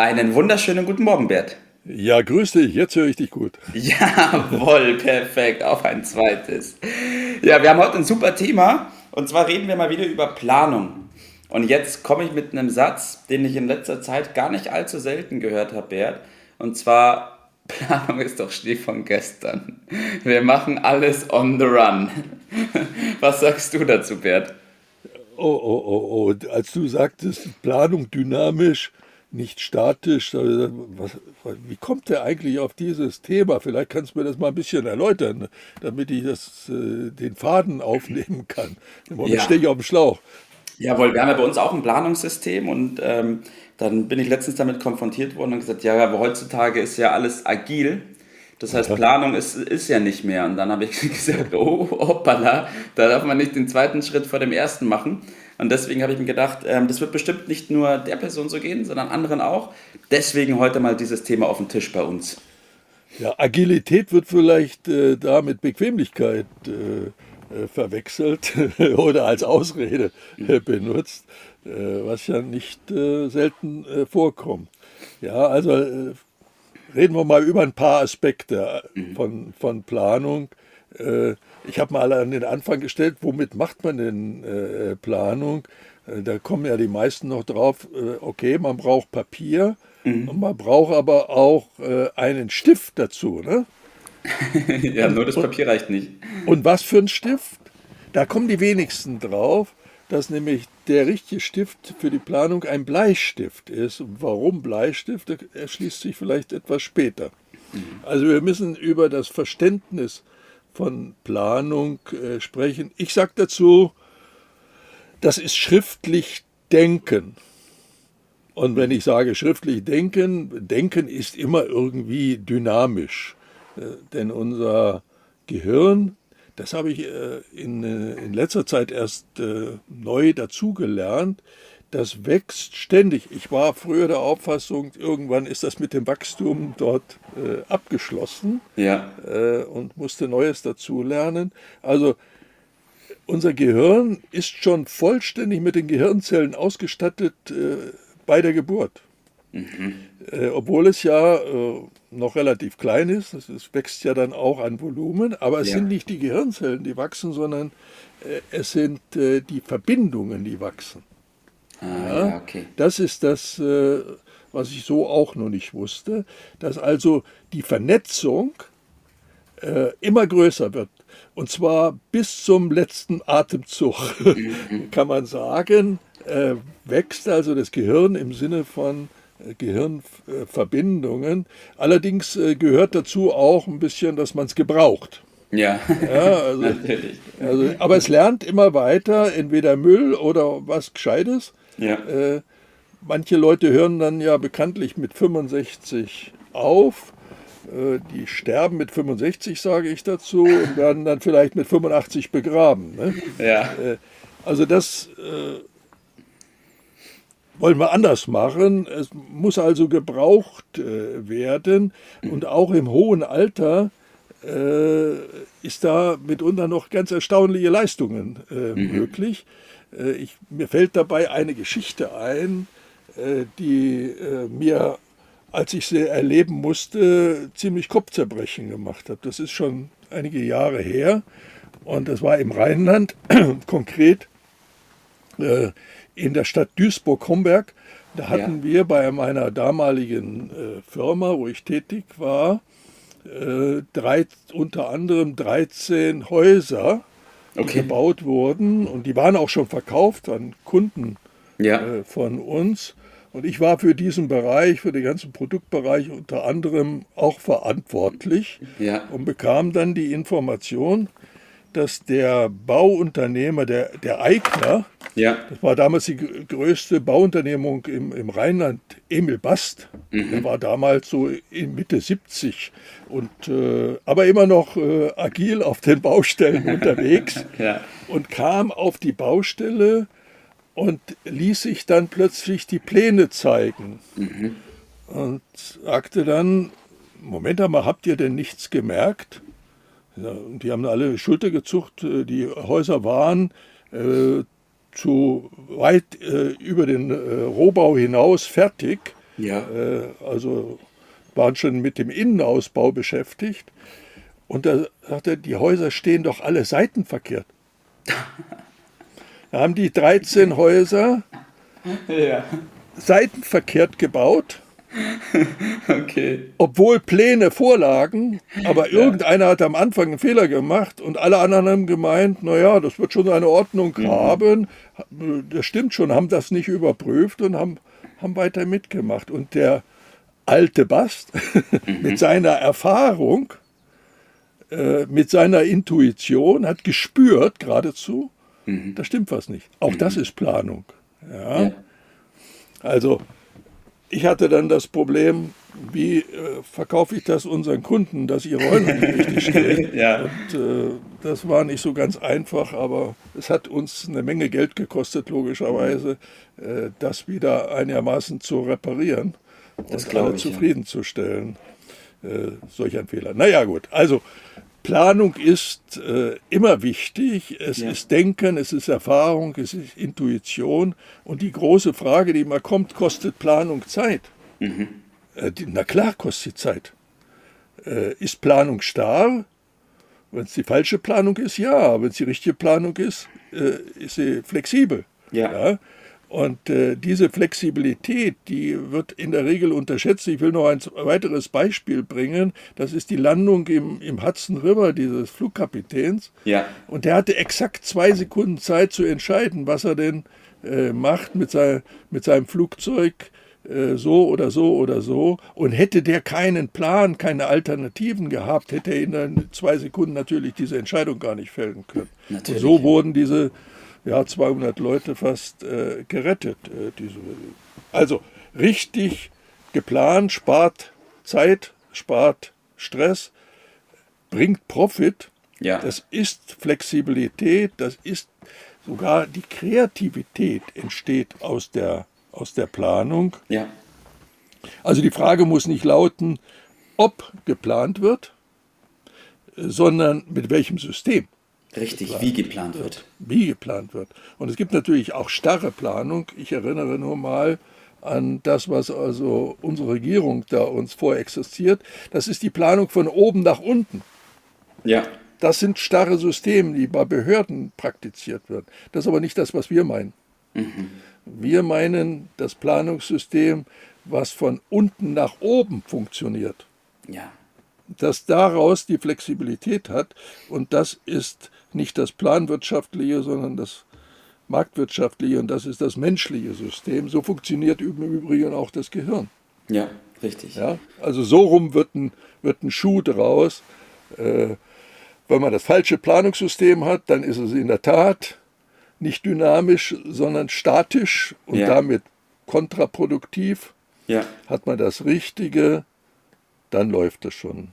Einen wunderschönen guten Morgen, Bert. Ja, grüß dich, jetzt höre ich dich gut. Jawohl, perfekt, auf ein zweites. Ja, wir haben heute ein super Thema und zwar reden wir mal wieder über Planung. Und jetzt komme ich mit einem Satz, den ich in letzter Zeit gar nicht allzu selten gehört habe, Bert. Und zwar, Planung ist doch Schnee von gestern. Wir machen alles on the run. Was sagst du dazu, Bert? Oh, oh, oh, oh. Als du sagtest, Planung dynamisch, nicht statisch. Was, wie kommt er eigentlich auf dieses Thema? Vielleicht kannst du mir das mal ein bisschen erläutern, damit ich das, äh, den Faden aufnehmen kann. Im Moment ja. stehe ich auf dem Schlauch. Jawohl, wir haben ja bei uns auch ein Planungssystem und ähm, dann bin ich letztens damit konfrontiert worden und gesagt, ja, aber heutzutage ist ja alles agil. Das heißt, Planung ist, ist ja nicht mehr. Und dann habe ich gesagt, oh, hoppala, da darf man nicht den zweiten Schritt vor dem ersten machen. Und deswegen habe ich mir gedacht, ähm, das wird bestimmt nicht nur der Person so gehen, sondern anderen auch. Deswegen heute mal dieses Thema auf dem Tisch bei uns. Ja, Agilität wird vielleicht äh, da mit Bequemlichkeit äh, äh verwechselt oder als Ausrede äh, benutzt, äh, was ja nicht äh, selten vorkommt. Ja, also reden wir mal über ein paar Aspekte mhm. von, von Planung. Ich habe mal an den Anfang gestellt, womit macht man denn äh, Planung? Äh, da kommen ja die meisten noch drauf, äh, okay, man braucht Papier mhm. und man braucht aber auch äh, einen Stift dazu. Ne? ja, nur das Papier reicht nicht. Und was für ein Stift? Da kommen die wenigsten drauf, dass nämlich der richtige Stift für die Planung ein Bleistift ist. Und warum Bleistift, erschließt sich vielleicht etwas später. Mhm. Also wir müssen über das Verständnis von Planung äh, sprechen. Ich sage dazu, das ist schriftlich Denken. Und wenn ich sage schriftlich Denken, Denken ist immer irgendwie dynamisch. Äh, denn unser Gehirn, das habe ich äh, in, äh, in letzter Zeit erst äh, neu dazugelernt, das wächst ständig. Ich war früher der Auffassung, irgendwann ist das mit dem Wachstum dort äh, abgeschlossen ja. äh, und musste Neues dazulernen. Also unser Gehirn ist schon vollständig mit den Gehirnzellen ausgestattet äh, bei der Geburt. Mhm. Äh, obwohl es ja äh, noch relativ klein ist, es wächst ja dann auch an Volumen, aber es ja. sind nicht die Gehirnzellen, die wachsen, sondern äh, es sind die Verbindungen, die wachsen. Ah, ja, okay. Das ist das, äh, was ich so auch noch nicht wusste, dass also die Vernetzung äh, immer größer wird. Und zwar bis zum letzten Atemzug, mhm. kann man sagen, äh, wächst also das Gehirn im Sinne von Gehirnverbindungen. Allerdings gehört dazu auch ein bisschen, dass man es gebraucht. Ja, ja also. Also, aber es lernt immer weiter, entweder Müll oder was Gescheites. Ja. Äh, manche Leute hören dann ja bekanntlich mit 65 auf. Äh, die sterben mit 65, sage ich dazu, und werden dann vielleicht mit 85 begraben. Ne? Ja. Äh, also das äh, wollen wir anders machen. Es muss also gebraucht äh, werden und auch im hohen Alter äh, ist da mitunter noch ganz erstaunliche Leistungen äh, mhm. möglich. Äh, ich, mir fällt dabei eine Geschichte ein, äh, die äh, mir, als ich sie erleben musste, ziemlich Kopfzerbrechen gemacht hat. Das ist schon einige Jahre her und das war im Rheinland, konkret in der Stadt Duisburg-Homberg. Da hatten ja. wir bei meiner damaligen Firma, wo ich tätig war, drei, unter anderem 13 Häuser okay. gebaut wurden und die waren auch schon verkauft an Kunden ja. äh, von uns. Und ich war für diesen Bereich, für den ganzen Produktbereich unter anderem auch verantwortlich ja. und bekam dann die Information, dass der Bauunternehmer, der, der Eigner, Ja. das war damals die größte Bauunternehmung im, im Rheinland, Emil Bast. Mhm. Der war damals so in Mitte 70 und äh, aber immer noch äh, agil auf den Baustellen unterwegs Ja. und kam auf die Baustelle und ließ sich dann plötzlich die Pläne zeigen und sagte dann, Moment einmal, habt ihr denn nichts gemerkt? Die haben alle Schulter gezuckt, äh, die Häuser waren äh, zu weit äh, über den äh, Rohbau hinaus fertig, Ja. äh, also waren schon mit dem Innenausbau beschäftigt. Und da sagte er, die Häuser stehen doch alle seitenverkehrt. Da haben die 13 Häuser Ja. seitenverkehrt gebaut, Okay. obwohl Pläne vorlagen, aber irgendeiner hat am Anfang einen Fehler gemacht und alle anderen haben gemeint, naja, das wird schon eine Ordnung haben, das stimmt schon, haben das nicht überprüft und haben, haben weiter mitgemacht. Und der alte Bast mit seiner Erfahrung, äh, mit seiner Intuition hat gespürt geradezu, da stimmt was nicht. Auch das ist Planung. Ja? Ja. Also ich hatte dann das Problem, wie äh, verkaufe ich das unseren Kunden, dass ihre nicht richtig stehen. Ja. Und äh, das war nicht so ganz einfach, aber es hat uns eine Menge Geld gekostet, logischerweise, äh, das wieder einigermaßen zu reparieren Das und alle ich, ja. zufriedenzustellen. Äh, solch ein Fehler. Naja gut, also Planung ist äh, immer wichtig. Es Ja. ist Denken, es ist Erfahrung, es ist Intuition. Und die große Frage, die immer kommt, kostet Planung Zeit? Mhm. Äh, die, na klar, kostet sie Zeit. Äh, ist Planung starr? Wenn es die falsche Planung ist, ja. Wenn es die richtige Planung ist, äh, ist sie flexibel. Ja. Und äh, diese Flexibilität, die wird in der Regel unterschätzt. Ich will noch ein weiteres Beispiel bringen. Das ist die Landung im, im Hudson River dieses Flugkapitäns. Ja. Und der hatte exakt zwei Sekunden Zeit zu entscheiden, was er denn äh, macht mit, sei, mit seinem Flugzeug, äh, so oder so oder so. Und hätte der keinen Plan, keine Alternativen gehabt, hätte er in zwei Sekunden natürlich diese Entscheidung gar nicht fällen können. Natürlich, Und so ja. wurden diese ja, 200 Leute fast äh, gerettet. Äh, diese. Also richtig geplant, spart Zeit, spart Stress, bringt Profit. Ja. Das ist Flexibilität, das ist sogar die Kreativität entsteht aus der, aus der Planung. Ja. Also die Frage muss nicht lauten, ob geplant wird, äh, sondern mit welchem System Richtig, wie geplant wird. wie geplant wird. Und es gibt natürlich auch starre Planung. Ich erinnere nur mal an das, was also unsere Regierung da uns vorexistiert. Das ist die Planung von oben nach unten. Ja. Das sind starre Systeme, die bei Behörden praktiziert werden. Das ist aber nicht das, was wir meinen. Wir meinen das Planungssystem, was von unten nach oben funktioniert Ja. das daraus die Flexibilität hat. Und das ist nicht das planwirtschaftliche, sondern das marktwirtschaftliche und das ist das menschliche System. So funktioniert im Übrigen auch das Gehirn. Ja, richtig. Ja? Also so rum wird ein, wird ein Schuh draus. Äh, wenn man das falsche Planungssystem hat, dann ist es in der Tat nicht dynamisch, sondern statisch und Ja. damit kontraproduktiv. Ja, Hat man das Richtige, dann läuft es schon.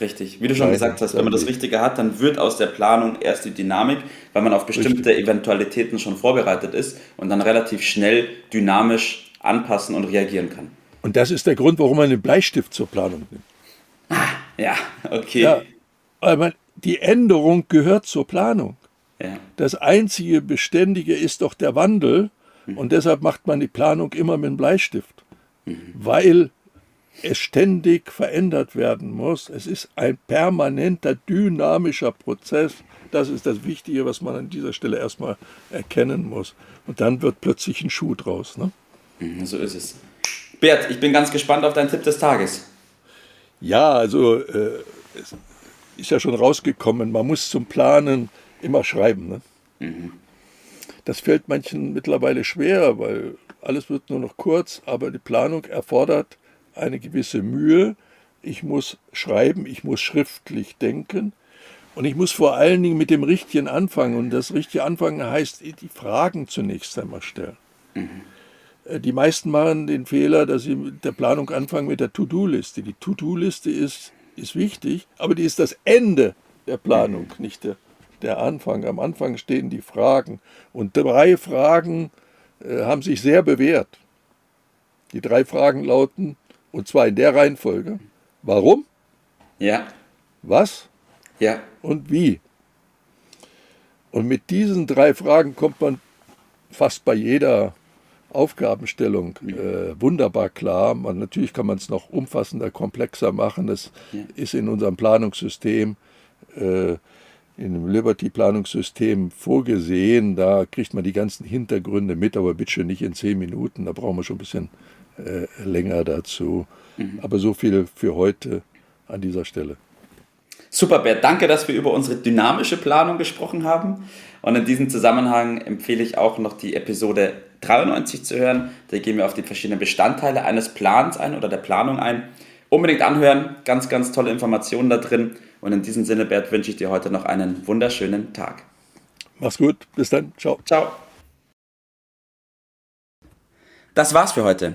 Richtig. Wie du schon gesagt hast, wenn man das Richtige hat, dann wird aus der Planung erst die Dynamik, weil man auf bestimmte Eventualitäten schon vorbereitet ist und dann relativ schnell dynamisch anpassen und reagieren kann. Und das ist der Grund, warum man den Bleistift zur Planung nimmt. Ja, okay. Ja, weil man, die Änderung gehört zur Planung. Ja. Das einzige Beständige ist doch der Wandel und deshalb macht man die Planung immer mit dem Bleistift, weil es ständig verändert werden muss. Es ist ein permanenter dynamischer Prozess. Das ist das Wichtige, was man an dieser Stelle erstmal erkennen muss. Und dann wird plötzlich ein Schuh draus. Ne? Mhm, So ist es. Bert, ich bin ganz gespannt auf deinen Tipp des Tages. Ja, also äh, es ist ja schon rausgekommen, man muss zum Planen immer schreiben. Ne? Das fällt manchen mittlerweile schwer, weil alles wird nur noch kurz, aber die Planung erfordert eine gewisse Mühe. Ich muss schreiben, ich muss schriftlich denken Und ich muss vor allen Dingen mit dem Richtigen anfangen. Und das richtige Anfangen heißt, die Fragen zunächst einmal stellen. Mhm. Die meisten machen den Fehler, dass sie mit der Planung anfangen mit der To-Do-Liste. Die To-Do-Liste ist, ist wichtig, aber die ist das Ende der Planung, mhm. nicht der, der Anfang. Am Anfang stehen die Fragen. Und drei Fragen äh, haben sich sehr bewährt. Die drei Fragen lauten, und zwar in der Reihenfolge, warum? Ja. Was? Ja. Und wie? Und mit diesen drei Fragen kommt man fast bei jeder Aufgabenstellung äh, wunderbar klar. Man, natürlich kann man es noch umfassender, komplexer machen. Das ja. ist in unserem Planungssystem, äh, in dem Liberty-Planungssystem vorgesehen. Da kriegt man die ganzen Hintergründe mit, aber bitte nicht in zehn Minuten. Da brauchen wir schon ein bisschen äh, länger dazu. Mhm. Aber so viel für heute an dieser Stelle. Super, Bert. Danke, dass wir über unsere dynamische Planung gesprochen haben. Und in diesem Zusammenhang empfehle ich auch noch die Episode 93 zu hören. Da gehen wir auf die verschiedenen Bestandteile eines Plans ein oder der Planung ein. Unbedingt anhören. Ganz, ganz tolle Informationen da drin. Und in diesem Sinne, Bert, wünsche ich dir heute noch einen wunderschönen Tag. Mach's gut. Bis dann. Ciao. Ciao. Das war's für heute.